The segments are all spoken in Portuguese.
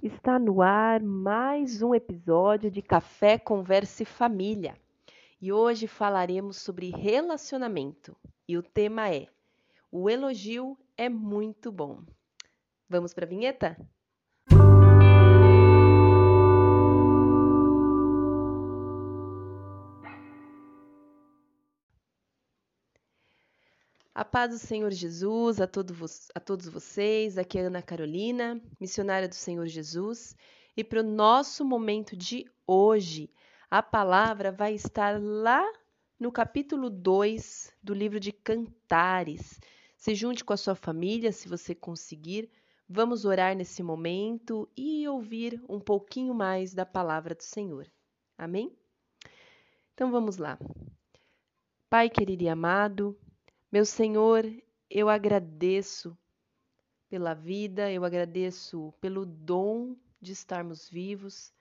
Está no ar mais um episódio de Café Converse Família. E hoje falaremos sobre relacionamento. E o tema é: O elogio é muito bom. Vamos para a vinheta? A paz do Senhor Jesus a, todo a todos vocês. Aqui é Ana Carolina, missionária do Senhor Jesus. E para o nosso momento de hoje, a palavra vai estar lá no capítulo 2 do livro de Cantares. Se junte com a sua família, se você conseguir. Vamos orar nesse momento e ouvir um pouquinho mais da palavra do Senhor. Amém? Então vamos lá. Pai querido e amado, meu Senhor, eu agradeço pela vida, eu agradeço pelo dom de estarmos vivos,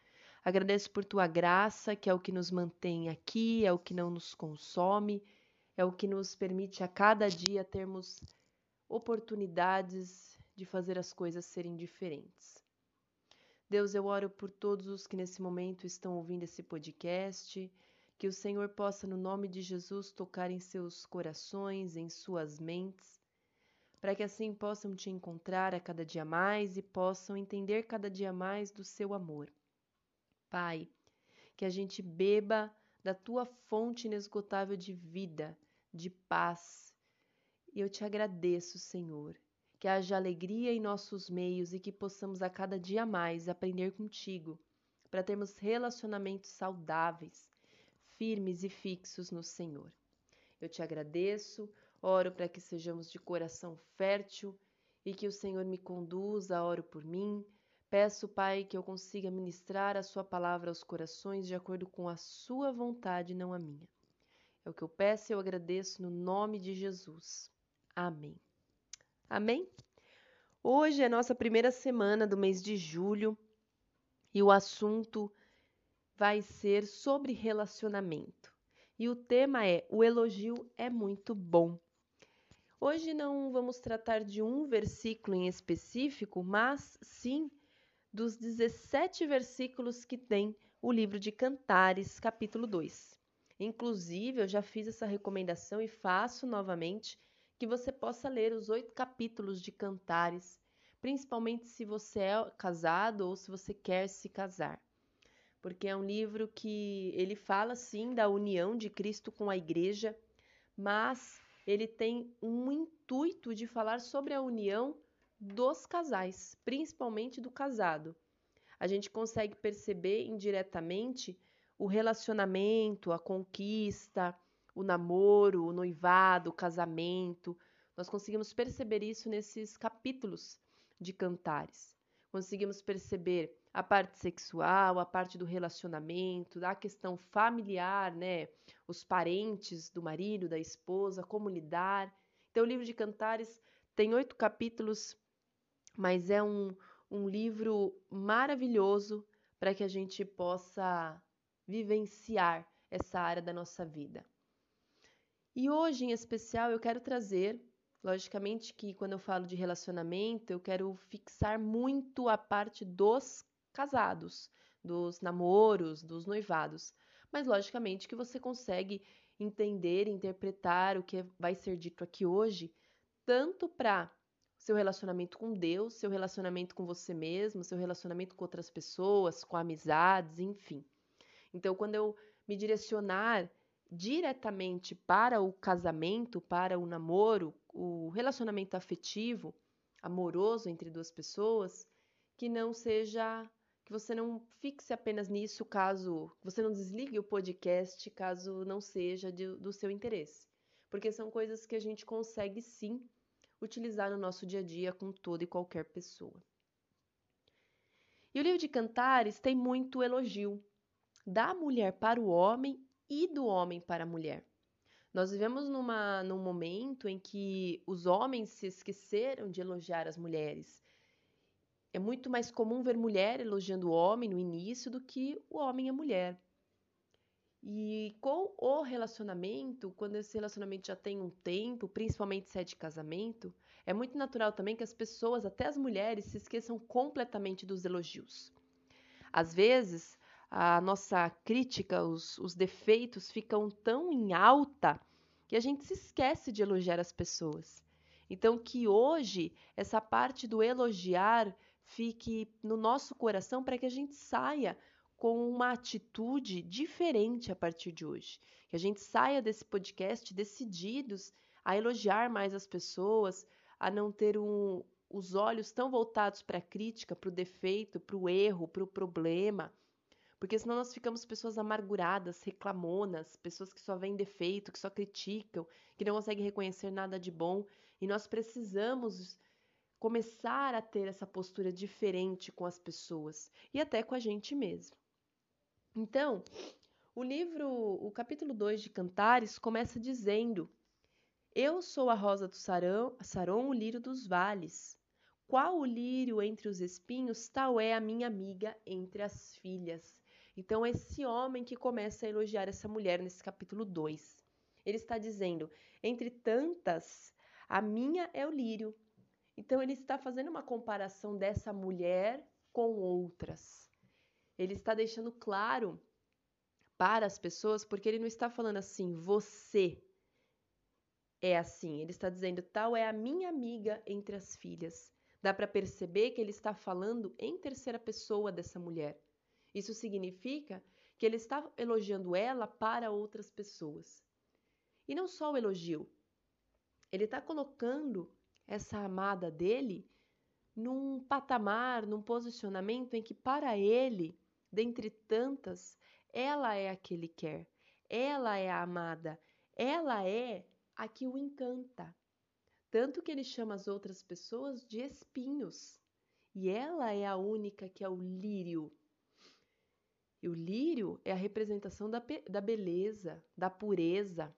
agradeço por tua graça, que é o que nos mantém aqui, é o que não nos consome, é o que nos permite a cada dia termos oportunidades de fazer as coisas serem diferentes. Deus, eu oro por todos os que nesse momento estão ouvindo esse podcast que o Senhor possa, no nome de Jesus, tocar em seus corações, em suas mentes, para que assim possam te encontrar a cada dia mais e possam entender cada dia mais do seu amor. Pai, que a gente beba da tua fonte inesgotável de vida, de paz. E eu te agradeço, Senhor, que haja alegria em nossos meios e que possamos a cada dia mais aprender contigo, para termos relacionamentos saudáveis firmes e fixos no Senhor. Eu te agradeço, oro para que sejamos de coração fértil e que o Senhor me conduza, oro por mim. Peço, Pai, que eu consiga ministrar a Sua palavra aos corações de acordo com a Sua vontade, não a minha. É o que eu peço e eu agradeço no nome de Jesus. Amém. Amém? Hoje é nossa primeira semana do mês de julho e o assunto vai ser sobre relacionamento. E o tema é: o elogio é muito bom. Hoje não vamos tratar de um versículo em específico, mas sim dos 17 versículos que tem o livro de Cantares, capítulo 2. Inclusive, eu já fiz essa recomendação e faço novamente que você possa ler os oito capítulos de Cantares, principalmente se você é casado ou se você quer se casar porque é um livro que ele fala sim da união de Cristo com a igreja, mas ele tem um intuito de falar sobre a união dos casais, principalmente do casado. A gente consegue perceber indiretamente o relacionamento, a conquista, o namoro, o noivado, o casamento. Nós conseguimos perceber isso nesses capítulos de Cantares. Conseguimos perceber a parte sexual, a parte do relacionamento, a questão familiar, né? Os parentes do marido, da esposa, como lidar. Então, o livro de Cantares tem oito capítulos, mas é um, um livro maravilhoso para que a gente possa vivenciar essa área da nossa vida. E hoje, em especial, eu quero trazer Logicamente que quando eu falo de relacionamento, eu quero fixar muito a parte dos casados, dos namoros, dos noivados. Mas logicamente que você consegue entender, interpretar o que vai ser dito aqui hoje, tanto para seu relacionamento com Deus, seu relacionamento com você mesmo, seu relacionamento com outras pessoas, com amizades, enfim. Então, quando eu me direcionar diretamente para o casamento, para o namoro, o relacionamento afetivo, amoroso entre duas pessoas, que não seja que você não fixe apenas nisso caso você não desligue o podcast caso não seja de, do seu interesse. Porque são coisas que a gente consegue sim utilizar no nosso dia a dia com toda e qualquer pessoa. E o livro de Cantares tem muito elogio da mulher para o homem e do homem para a mulher. Nós vivemos numa, num momento em que os homens se esqueceram de elogiar as mulheres é muito mais comum ver mulher elogiando o homem no início do que o homem a mulher. E com o relacionamento, quando esse relacionamento já tem um tempo, principalmente se é de casamento, é muito natural também que as pessoas, até as mulheres, se esqueçam completamente dos elogios. Às vezes, a nossa crítica, os, os defeitos ficam tão em alta que a gente se esquece de elogiar as pessoas. Então, que hoje essa parte do elogiar fique no nosso coração para que a gente saia com uma atitude diferente a partir de hoje. Que a gente saia desse podcast decididos a elogiar mais as pessoas, a não ter um, os olhos tão voltados para a crítica, para o defeito, para o erro, para o problema. Porque senão nós ficamos pessoas amarguradas, reclamonas, pessoas que só veem defeito, que só criticam, que não conseguem reconhecer nada de bom. E nós precisamos começar a ter essa postura diferente com as pessoas e até com a gente mesmo. Então, o livro, o capítulo 2 de Cantares começa dizendo: Eu sou a rosa do Sarão, Saron, o lírio dos vales. Qual o lírio entre os espinhos, tal é a minha amiga entre as filhas. Então, esse homem que começa a elogiar essa mulher nesse capítulo 2, ele está dizendo: entre tantas, a minha é o lírio. Então, ele está fazendo uma comparação dessa mulher com outras ele está deixando claro para as pessoas, porque ele não está falando assim, você é assim. Ele está dizendo, tal é a minha amiga entre as filhas. Dá para perceber que ele está falando em terceira pessoa dessa mulher. Isso significa que ele está elogiando ela para outras pessoas. E não só o elogio, ele está colocando essa amada dele num patamar, num posicionamento em que para ele dentre tantas, ela é a que ele quer, ela é a amada, ela é a que o encanta. Tanto que ele chama as outras pessoas de espinhos, e ela é a única que é o lírio. E o lírio é a representação da, da beleza, da pureza.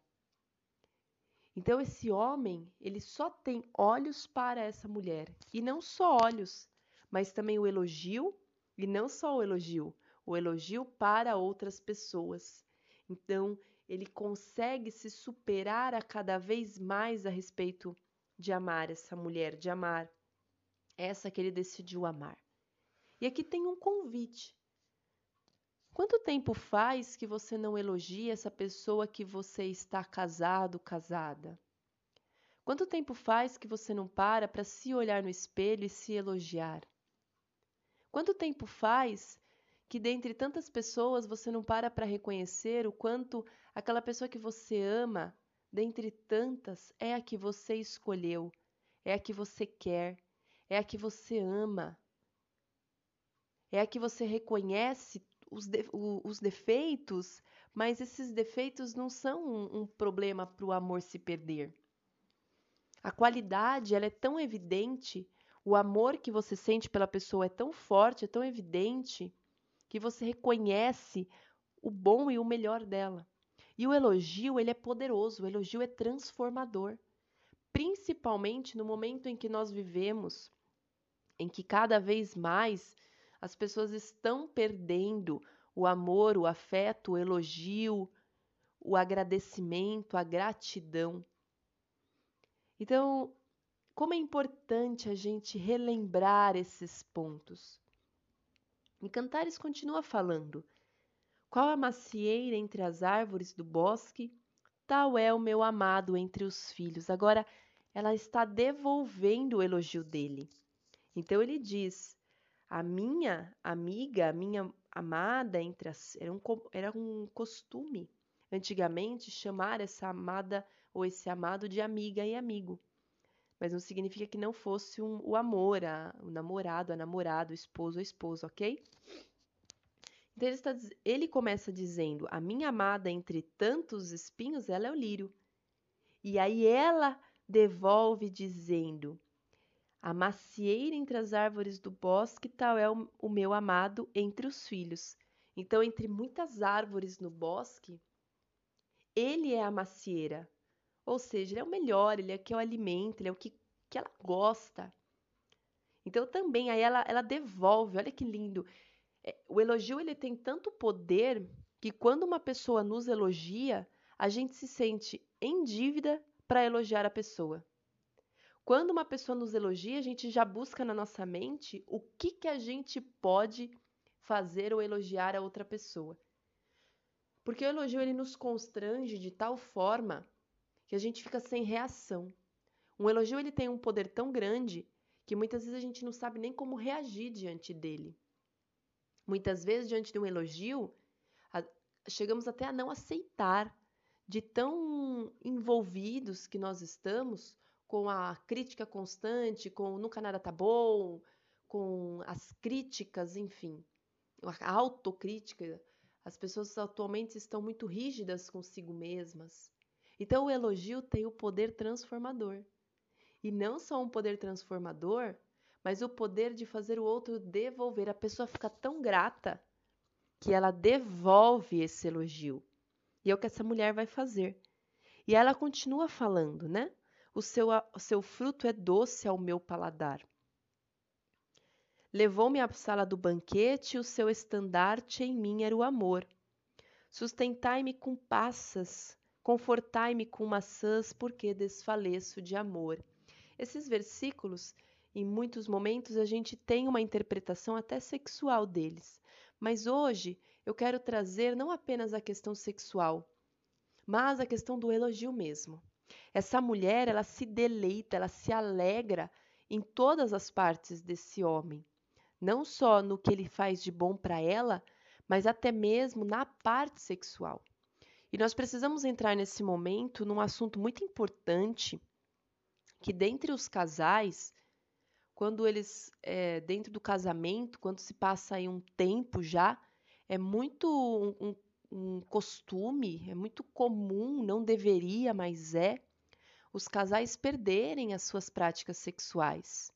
Então esse homem, ele só tem olhos para essa mulher, e não só olhos, mas também o elogio e não só o elogio, o elogio para outras pessoas. Então, ele consegue se superar a cada vez mais a respeito de amar essa mulher, de amar essa que ele decidiu amar. E aqui tem um convite. Quanto tempo faz que você não elogia essa pessoa que você está casado, casada? Quanto tempo faz que você não para para se olhar no espelho e se elogiar? Quanto tempo faz que dentre tantas pessoas você não para para reconhecer o quanto aquela pessoa que você ama, dentre tantas, é a que você escolheu, é a que você quer, é a que você ama, é a que você reconhece os, de, os defeitos, mas esses defeitos não são um, um problema para o amor se perder. A qualidade ela é tão evidente o amor que você sente pela pessoa é tão forte, é tão evidente, que você reconhece o bom e o melhor dela. E o elogio, ele é poderoso, o elogio é transformador. Principalmente no momento em que nós vivemos, em que cada vez mais as pessoas estão perdendo o amor, o afeto, o elogio, o agradecimento, a gratidão. Então, como é importante a gente relembrar esses pontos. E Cantares continua falando: Qual a macieira entre as árvores do bosque, tal é o meu amado entre os filhos. Agora, ela está devolvendo o elogio dele. Então ele diz: A minha amiga, a minha amada entre as. Era um, era um costume antigamente chamar essa amada ou esse amado de amiga e amigo mas não significa que não fosse um, o amor, a, o namorado, a namorada, o esposo, a esposa, ok? Então ele, está, ele começa dizendo: A minha amada entre tantos espinhos, ela é o lírio. E aí ela devolve dizendo: A macieira entre as árvores do bosque, tal é o, meu amado entre os filhos. Então, entre muitas árvores no bosque, ele é a macieira, ou seja, ele é o melhor, ele é o que eu alimento, ele é o que, que ela gosta. Então também aí ela, ela devolve, olha que lindo. É, o elogio ele tem tanto poder que quando uma pessoa nos elogia, a gente se sente em dívida para elogiar a pessoa. Quando uma pessoa nos elogia, a gente já busca na nossa mente o que, que a gente pode fazer ou elogiar a outra pessoa. Porque o elogio ele nos constrange de tal forma que a gente fica sem reação. Um elogio ele tem um poder tão grande que muitas vezes a gente não sabe nem como reagir diante dele. Muitas vezes, diante de um elogio, chegamos até a não aceitar, de tão envolvidos que nós estamos com a crítica constante, com nunca nada tá bom, com as críticas, enfim, a autocrítica. As pessoas atualmente estão muito rígidas consigo mesmas. Então o elogio tem o poder transformador. E não só um poder transformador, mas o poder de fazer o outro devolver. A pessoa fica tão grata que ela devolve esse elogio. E é o que essa mulher vai fazer. E ela continua falando, né? O seu, o seu fruto é doce ao meu paladar. Levou-me à sala do banquete, o seu estandarte em mim era o amor. Sustentai-me com passas, confortai-me com maçãs, porque desfaleço de amor. Esses versículos, em muitos momentos, a gente tem uma interpretação até sexual deles. Mas hoje eu quero trazer não apenas a questão sexual, mas a questão do elogio mesmo. Essa mulher, ela se deleita, ela se alegra em todas as partes desse homem, não só no que ele faz de bom para ela, mas até mesmo na parte sexual. E nós precisamos entrar nesse momento num assunto muito importante, que dentre os casais, quando eles, é, dentro do casamento, quando se passa aí um tempo já, é muito um, um, um costume, é muito comum, não deveria, mas é, os casais perderem as suas práticas sexuais.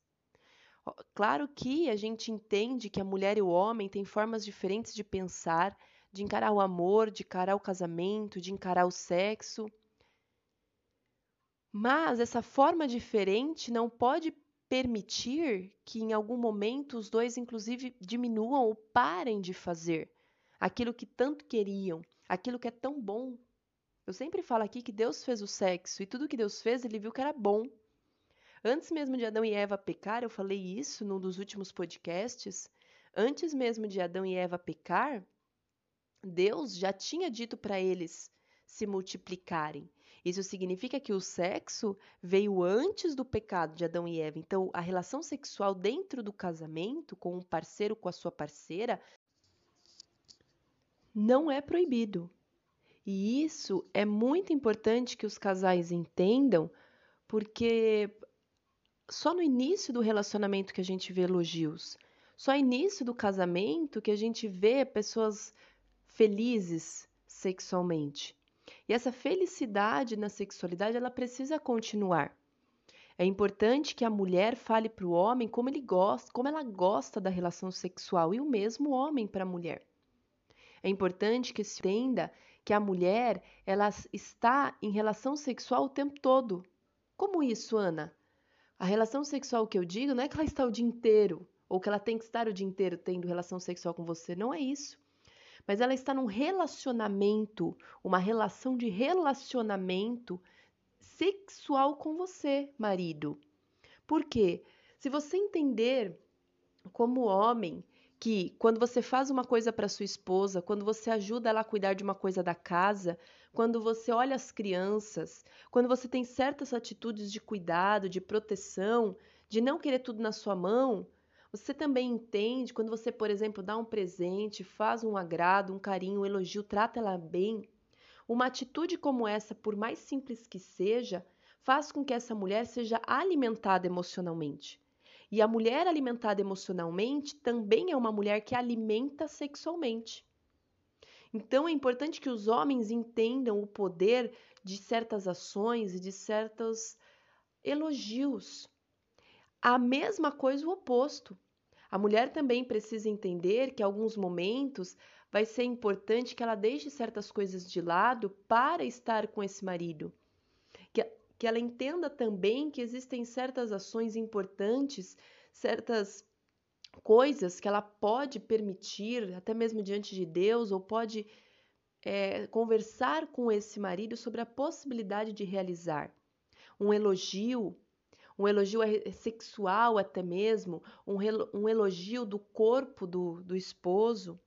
Claro que a gente entende que a mulher e o homem têm formas diferentes de pensar, de encarar o amor, de encarar o casamento, de encarar o sexo. Mas essa forma diferente não pode permitir que em algum momento os dois, inclusive, diminuam ou parem de fazer aquilo que tanto queriam, aquilo que é tão bom eu sempre falo aqui que Deus fez o sexo e tudo que Deus fez, ele viu que era bom. Antes mesmo de Adão e Eva pecar, eu falei isso num dos últimos podcasts. Antes mesmo de Adão e Eva pecar, Deus já tinha dito para eles se multiplicarem. Isso significa que o sexo veio antes do pecado de Adão e Eva. Então, a relação sexual dentro do casamento, com um parceiro, com a sua parceira, não é proibido. E isso é muito importante que os casais entendam, porque só no início do relacionamento que a gente vê elogios, só no início do casamento que a gente vê pessoas felizes sexualmente. E essa felicidade na sexualidade, ela precisa continuar. É importante que a mulher fale para o homem como ele gosta, como ela gosta da relação sexual e o mesmo homem para a mulher. É importante que se entenda que a mulher ela está em relação sexual o tempo todo. Como isso, Ana? A relação sexual que eu digo não é que ela está o dia inteiro ou que ela tem que estar o dia inteiro tendo relação sexual com você, não é isso. Mas ela está num relacionamento, uma relação de relacionamento sexual com você, marido. Por quê? Se você entender como homem que quando você faz uma coisa para sua esposa, quando você ajuda ela a cuidar de uma coisa da casa, quando você olha as crianças, quando você tem certas atitudes de cuidado, de proteção, de não querer tudo na sua mão, você também entende quando você, por exemplo, dá um presente, faz um agrado, um carinho, um elogio, trata ela bem. Uma atitude como essa, por mais simples que seja, faz com que essa mulher seja alimentada emocionalmente. E a mulher alimentada emocionalmente também é uma mulher que alimenta sexualmente. Então é importante que os homens entendam o poder de certas ações e de certos elogios. A mesma coisa o oposto. A mulher também precisa entender que alguns momentos vai ser importante que ela deixe certas coisas de lado para estar com esse marido que ela entenda também que existem certas ações importantes, certas coisas que ela pode permitir, até mesmo diante de Deus, ou pode é, conversar com esse marido sobre a possibilidade de realizar. Um elogio, um elogio sexual até mesmo, um, um elogio do corpo do, do esposo,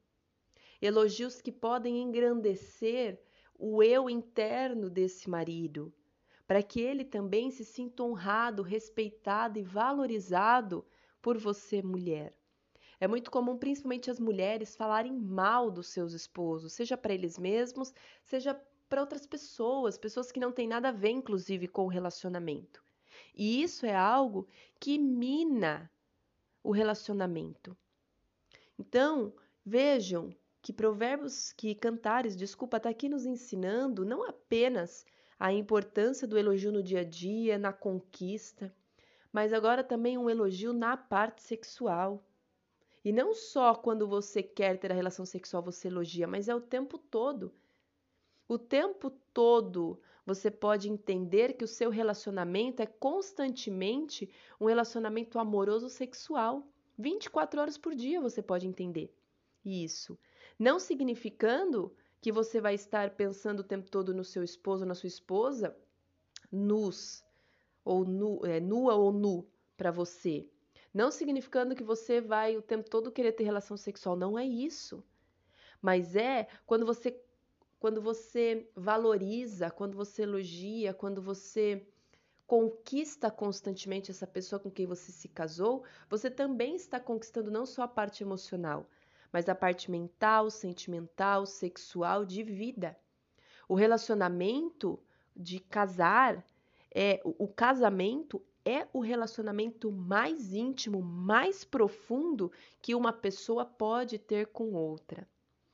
elogios que podem engrandecer o eu interno desse marido, para que ele também se sinta honrado, respeitado e valorizado por você, mulher. É muito comum, principalmente as mulheres, falarem mal dos seus esposos, seja para eles mesmos, seja para outras pessoas, pessoas que não têm nada a ver, inclusive, com o relacionamento. E isso é algo que mina o relacionamento. Então, vejam que provérbios, que cantares, desculpa, está aqui nos ensinando não apenas a importância do elogio no dia a dia, na conquista, mas agora também um elogio na parte sexual. E não só quando você quer ter a relação sexual você elogia, mas é o tempo todo. O tempo todo você pode entender que o seu relacionamento é constantemente um relacionamento amoroso sexual. 24 horas por dia você pode entender isso. Não significando que você vai estar pensando o tempo todo no seu esposo ou na sua esposa nus, ou nu, é, nua ou nu para você. Não significando que você vai o tempo todo querer ter relação sexual, não é isso. Mas é quando você quando você valoriza, quando você elogia, quando você conquista constantemente essa pessoa com quem você se casou, você também está conquistando não só a parte emocional, mas a parte mental, sentimental, sexual, de vida. O relacionamento de casar é o casamento é o relacionamento mais íntimo, mais profundo que uma pessoa pode ter com outra.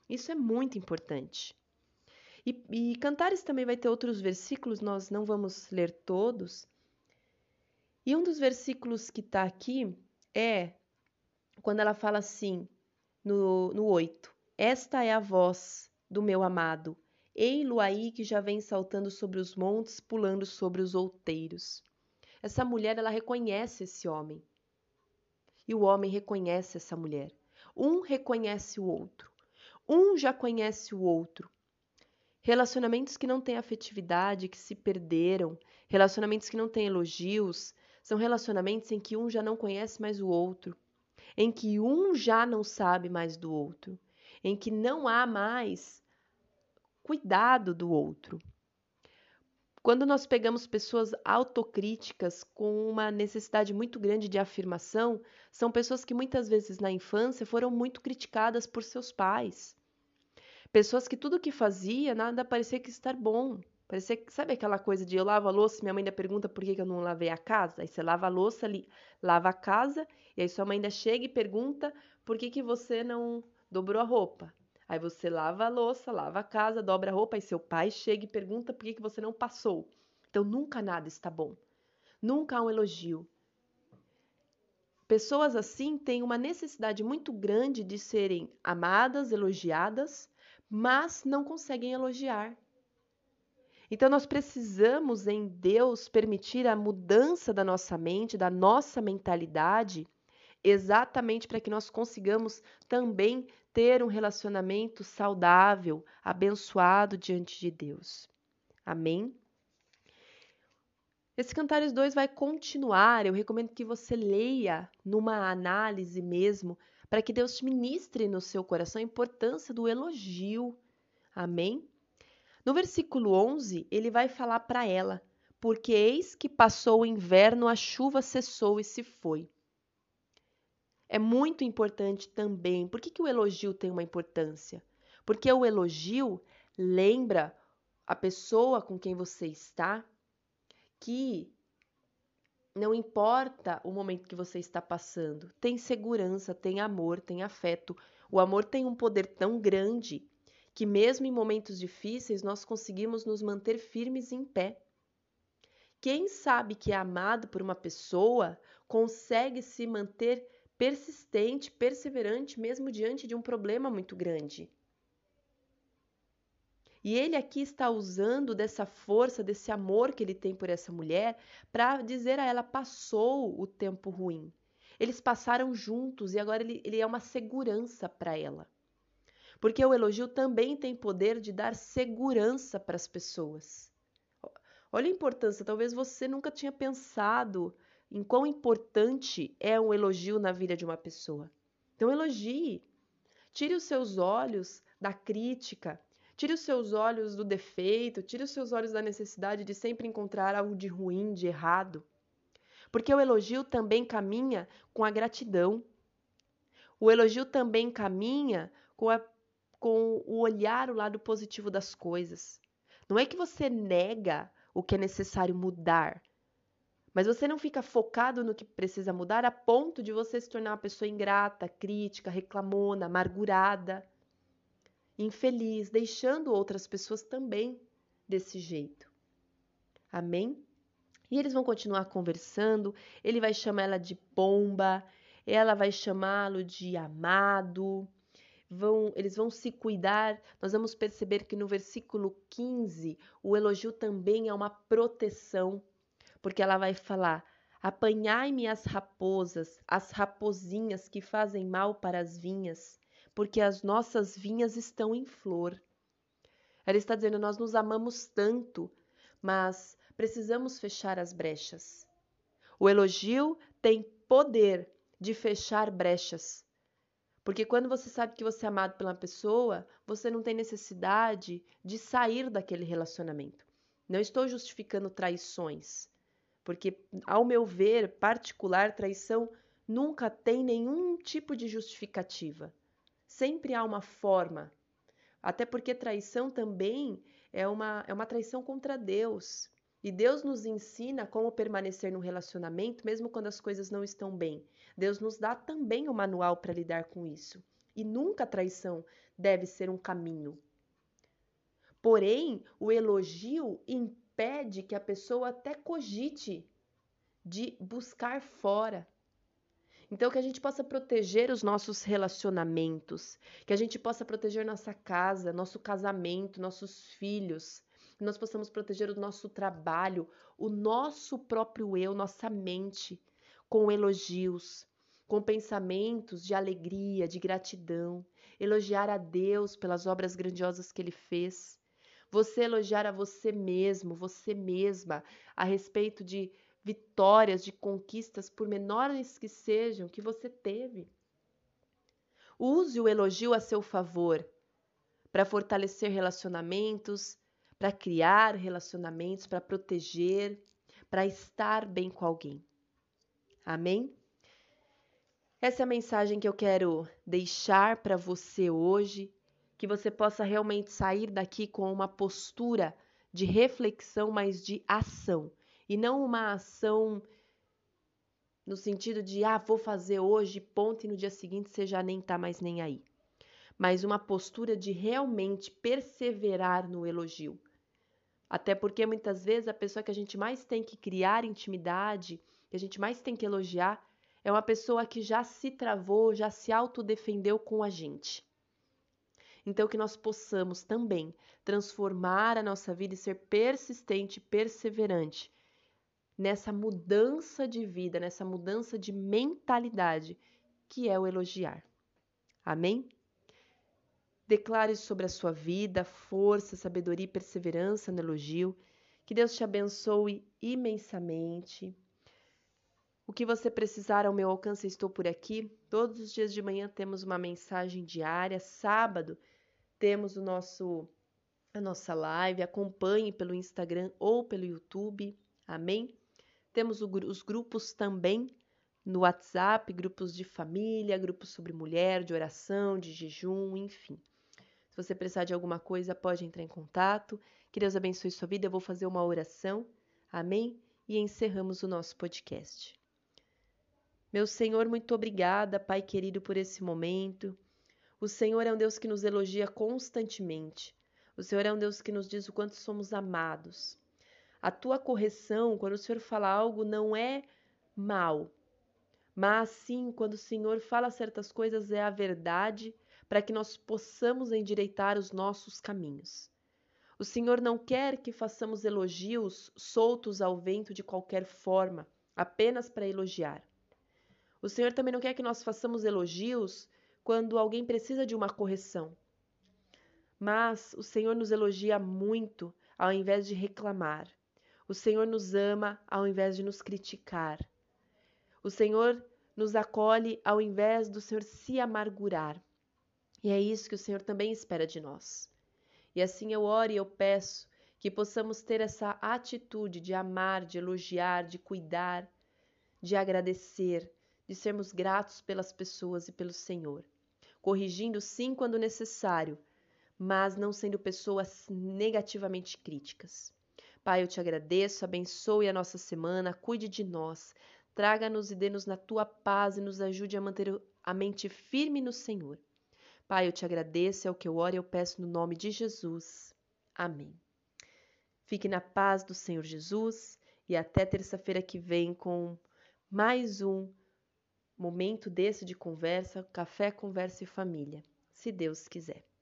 Isso é muito importante. E, e Cantares também vai ter outros versículos, nós não vamos ler todos. E um dos versículos que está aqui é quando ela fala assim, no, no 8: Esta é a voz do meu amado, ei-lo aí que já vem saltando sobre os montes, pulando sobre os outeiros. Essa mulher, ela reconhece esse homem. E o homem reconhece essa mulher. Um reconhece o outro. Um já conhece o outro. Relacionamentos que não têm afetividade, que se perderam, relacionamentos que não têm elogios, são relacionamentos em que um já não conhece mais o outro, em que um já não sabe mais do outro, em que não há mais cuidado do outro. Quando nós pegamos pessoas autocríticas com uma necessidade muito grande de afirmação, são pessoas que muitas vezes na infância foram muito criticadas por seus pais. Pessoas que tudo que fazia, nada parecia que estar bom. Parecia sabe aquela coisa de eu lavo a louça, minha mãe ainda pergunta por que, que eu não lavei a casa? Aí você lava a louça, ali, lava a casa, e aí sua mãe ainda chega e pergunta por que, que você não dobrou a roupa. Aí você lava a louça, lava a casa, dobra a roupa, e seu pai chega e pergunta por que, que você não passou. Então nunca nada está bom. Nunca há um elogio. Pessoas assim têm uma necessidade muito grande de serem amadas, elogiadas, mas não conseguem elogiar. Então nós precisamos em Deus permitir a mudança da nossa mente, da nossa mentalidade, exatamente para que nós consigamos também ter um relacionamento saudável, abençoado diante de Deus. Amém? Esse Cantares 2 vai continuar. Eu recomendo que você leia numa análise mesmo, para que Deus te ministre no seu coração a importância do elogio. Amém? No versículo 11, ele vai falar para ela: Porque eis que passou o inverno, a chuva cessou e se foi é muito importante também. Por que, que o elogio tem uma importância? Porque o elogio lembra a pessoa com quem você está que não importa o momento que você está passando, tem segurança, tem amor, tem afeto. O amor tem um poder tão grande que, mesmo em momentos difíceis, nós conseguimos nos manter firmes em pé. Quem sabe que é amado por uma pessoa consegue se manter persistente, perseverante, mesmo diante de um problema muito grande. E ele aqui está usando dessa força, desse amor que ele tem por essa mulher, para dizer a ela: passou o tempo ruim. Eles passaram juntos e agora ele, ele é uma segurança para ela. Porque o elogio também tem poder de dar segurança para as pessoas. Olha a importância, talvez você nunca tinha pensado em quão importante é um elogio na vida de uma pessoa. Então, elogie. Tire os seus olhos da crítica, tire os seus olhos do defeito, tire os seus olhos da necessidade de sempre encontrar algo de ruim, de errado. Porque o elogio também caminha com a gratidão. O elogio também caminha com a com o olhar o lado positivo das coisas. Não é que você nega o que é necessário mudar, mas você não fica focado no que precisa mudar a ponto de você se tornar uma pessoa ingrata, crítica, reclamona, amargurada, infeliz, deixando outras pessoas também desse jeito. Amém? E eles vão continuar conversando, ele vai chamar ela de pomba, ela vai chamá-lo de amado, vão, eles vão se cuidar. Nós vamos perceber que no versículo 15, o elogio também é uma proteção, porque ela vai falar: Apanhai-me as raposas, as rapozinhas que fazem mal para as vinhas, porque as nossas vinhas estão em flor. Ela está dizendo: Nós nos amamos tanto, mas precisamos fechar as brechas. O elogio tem poder de fechar brechas. Porque quando você sabe que você é amado pela pessoa, você não tem necessidade de sair daquele relacionamento. Não estou justificando traições, porque, ao meu ver, particular, traição nunca tem nenhum tipo de justificativa. Sempre há uma forma. Até porque traição também é uma, é uma traição contra Deus. E Deus nos ensina como permanecer no relacionamento mesmo quando as coisas não estão bem. Deus nos dá também o um manual para lidar com isso. E nunca a traição deve ser um caminho. Porém, o elogio impede que a pessoa até cogite de buscar fora. Então, que a gente possa proteger os nossos relacionamentos, que a gente possa proteger nossa casa, nosso casamento, nossos filhos, nós possamos proteger o nosso trabalho, o nosso próprio eu, nossa mente, com elogios, com pensamentos de alegria, de gratidão, elogiar a Deus pelas obras grandiosas que ele fez. Você elogiar a você mesmo, você mesma, a respeito de vitórias, de conquistas, por menores que sejam, que você teve. Use o elogio a seu favor para fortalecer relacionamentos, para criar relacionamentos, para proteger, para estar bem com alguém. Amém? Essa é a mensagem que eu quero deixar para você hoje, que você possa realmente sair daqui com uma postura de reflexão, mas de ação, e não uma ação no sentido de ah, vou fazer hoje, ponto, e no dia seguinte você já nem tá mais nem aí. Mas uma postura de realmente perseverar no elogio. Até porque muitas vezes a pessoa que a gente mais tem que criar intimidade, que a gente mais tem que elogiar, é uma pessoa que já se travou, já se autodefendeu com a gente. Então, que nós possamos também transformar a nossa vida e ser persistente, perseverante nessa mudança de vida, nessa mudança de mentalidade que é o elogiar. Amém? Declare sobre a sua vida força, sabedoria e perseverança no elogio. Que Deus te abençoe imensamente. O que você precisar ao meu alcance, estou por aqui. Todos os dias de manhã temos uma mensagem diária. Sábado temos o nosso a nossa live. Acompanhe pelo Instagram ou pelo YouTube. Amém? Temos o, os grupos também no WhatsApp, grupos de família, grupos sobre mulher, de oração, de jejum, enfim. Se você precisar de alguma coisa, pode entrar em contato. Que Deus abençoe sua vida. Eu vou fazer uma oração. Amém? E encerramos o nosso podcast. Meu Senhor, muito obrigada, Pai querido, por esse momento. O Senhor é um Deus que nos elogia constantemente. O Senhor é um Deus que nos diz o quanto somos amados. A tua correção, quando o Senhor fala algo, não é mal, mas sim, quando o Senhor fala certas coisas, é a verdade para que nós possamos endireitar os nossos caminhos. O Senhor não quer que façamos elogios soltos ao vento de qualquer forma, apenas para elogiar. O Senhor também não quer que nós façamos elogios quando alguém precisa de uma correção. Mas o Senhor nos elogia muito ao invés de reclamar. O Senhor nos ama ao invés de nos criticar. O Senhor nos acolhe ao invés do Senhor se amargurar. E é isso que o Senhor também espera de nós. E assim eu oro e eu peço que possamos ter essa atitude de amar, de elogiar, de cuidar, de agradecer, de sermos gratos pelas pessoas e pelo Senhor, corrigindo sim quando necessário, mas não sendo pessoas negativamente críticas. Pai, eu te agradeço, abençoe a nossa semana, cuide de nós, traga-nos e dê-nos na tua paz e nos ajude a manter a mente firme no Senhor. Pai, eu te agradeço, é o que eu oro e eu peço no nome de Jesus. Amém. Fique na paz do Senhor Jesus e até terça-feira que vem com mais um momento desse de conversa, café, conversa e família, se Deus quiser.